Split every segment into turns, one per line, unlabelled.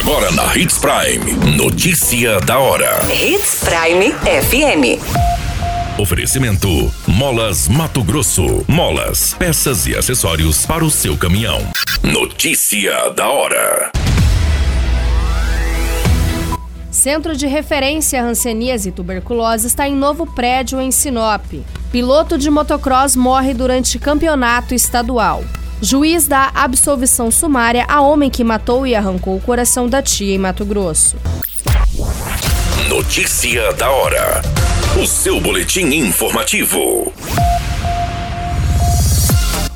Agora na Hits Prime. Notícia da hora.
Hits Prime FM.
Oferecimento: Molas Mato Grosso. Molas, peças e acessórios para o seu caminhão. Notícia da hora.
Centro de Referência Hanseníase e Tuberculose está em novo prédio em Sinop. Piloto de motocross morre durante campeonato estadual. Juiz dá absolvição sumária a homem que matou e arrancou o coração da tia em Mato Grosso.
Notícia da hora. O seu boletim informativo.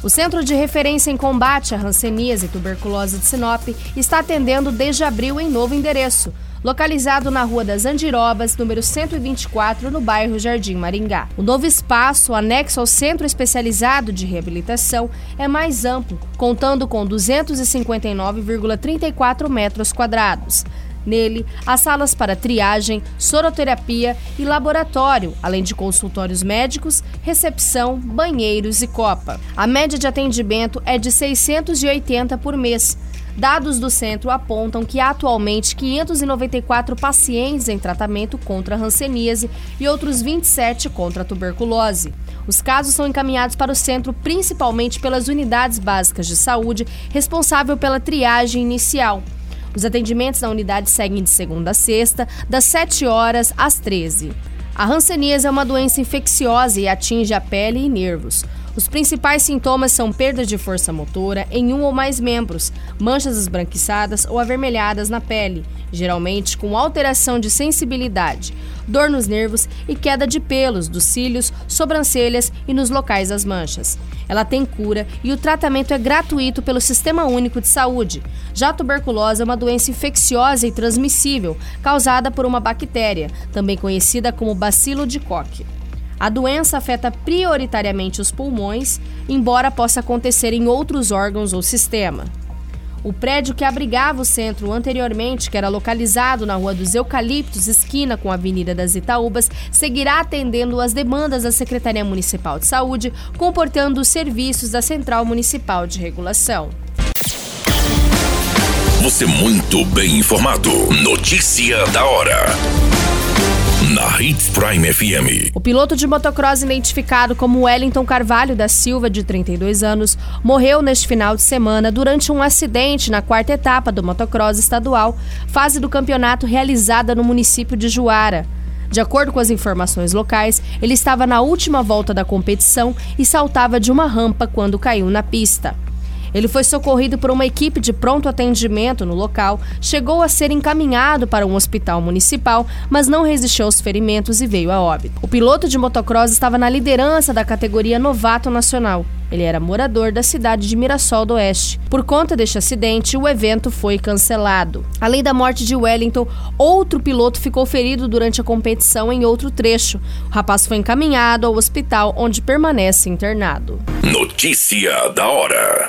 O Centro de Referência em Combate à Hanseníase e Tuberculose de Sinop está atendendo desde abril em novo endereço, localizado na Rua das Andirobas, número 124, no bairro Jardim Maringá. O novo espaço, anexo ao Centro Especializado de Reabilitação, é mais amplo, contando com 259,34 metros quadrados. Nele, há salas para triagem, soroterapia e laboratório, além de consultórios médicos, recepção, banheiros e copa. A média de atendimento é de 680 por mês. Dados do centro apontam que atualmente 594 pacientes em tratamento contra hanseníase e outros 27 contra a tuberculose. Os casos são encaminhados para o centro principalmente pelas unidades básicas de saúde, responsável pela triagem inicial. Os atendimentos na unidade seguem de segunda a sexta, das 7 horas às 13. A hanseníase é uma doença infecciosa e atinge a pele e nervos. Os principais sintomas são perda de força motora em um ou mais membros, manchas esbranquiçadas ou avermelhadas na pele, geralmente com alteração de sensibilidade, dor nos nervos e queda de pelos dos cílios, sobrancelhas e nos locais das manchas. Ela tem cura e o tratamento é gratuito pelo Sistema Único de Saúde. Já a tuberculose é uma doença infecciosa e transmissível, causada por uma bactéria, também conhecida como bacilo de Koch. A doença afeta prioritariamente os pulmões, embora possa acontecer em outros órgãos ou sistema. O prédio que abrigava o centro anteriormente, que era localizado na Rua dos Eucaliptos, esquina com a Avenida das Itaúbas, seguirá atendendo às demandas da Secretaria Municipal de Saúde, comportando os serviços da Central Municipal de Regulação.
Você muito bem informado. Notícia da hora na Hits Prime FM.
O piloto de motocross identificado como Wellington Carvalho da Silva, de 32 anos, morreu neste final de semana durante um acidente na quarta etapa do motocross estadual, fase do campeonato realizada no município de Juara. De acordo com as informações locais, ele estava na última volta da competição e saltava de uma rampa quando caiu na pista. Ele foi socorrido por uma equipe de pronto atendimento no local, chegou a ser encaminhado para um hospital municipal, mas não resistiu aos ferimentos e veio a óbito. O piloto de motocross estava na liderança da categoria Novato Nacional. Ele era morador da cidade de Mirassol do Oeste. Por conta deste acidente, o evento foi cancelado. Além da morte de Wellington, outro piloto ficou ferido durante a competição em outro trecho. O rapaz foi encaminhado ao hospital, onde permanece internado.
Notícia da hora.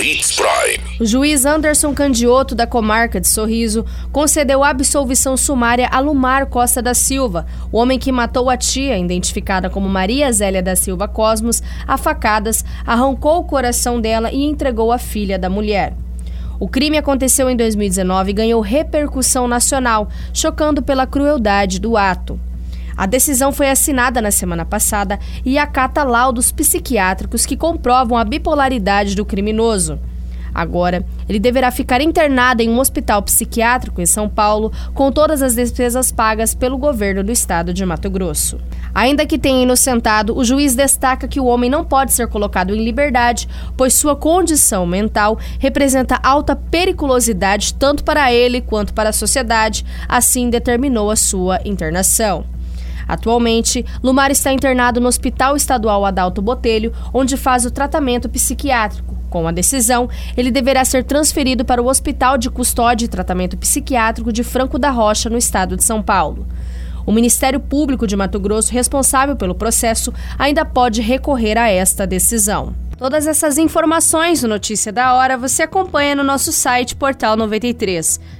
Hits Prime.
O juiz Anderson Candioto, da comarca de Sorriso, concedeu absolvição sumária a Lumar Costa da Silva, o homem que matou a tia, identificada como Maria Zélia da Silva Cosmos, a facadas, arrancou o coração dela e entregou a filha da mulher. O crime aconteceu em 2019 e ganhou repercussão nacional, chocando pela crueldade do ato. A decisão foi assinada na semana passada e acata laudos psiquiátricos que comprovam a bipolaridade do criminoso. Agora, ele deverá ficar internado em um hospital psiquiátrico em São Paulo, com todas as despesas pagas pelo governo do estado de Mato Grosso. Ainda que tenha inocentado, o juiz destaca que o homem não pode ser colocado em liberdade, pois sua condição mental representa alta periculosidade tanto para ele quanto para a sociedade, assim determinou a sua internação. Atualmente, Lumar está internado no Hospital Estadual Adalto Botelho, onde faz o tratamento psiquiátrico. Com a decisão, ele deverá ser transferido para o Hospital de Custódia e Tratamento Psiquiátrico de Franco da Rocha, no estado de São Paulo. O Ministério Público de Mato Grosso, responsável pelo processo, ainda pode recorrer a esta decisão. Todas essas informações do Notícia da Hora você acompanha no nosso site Portal 93.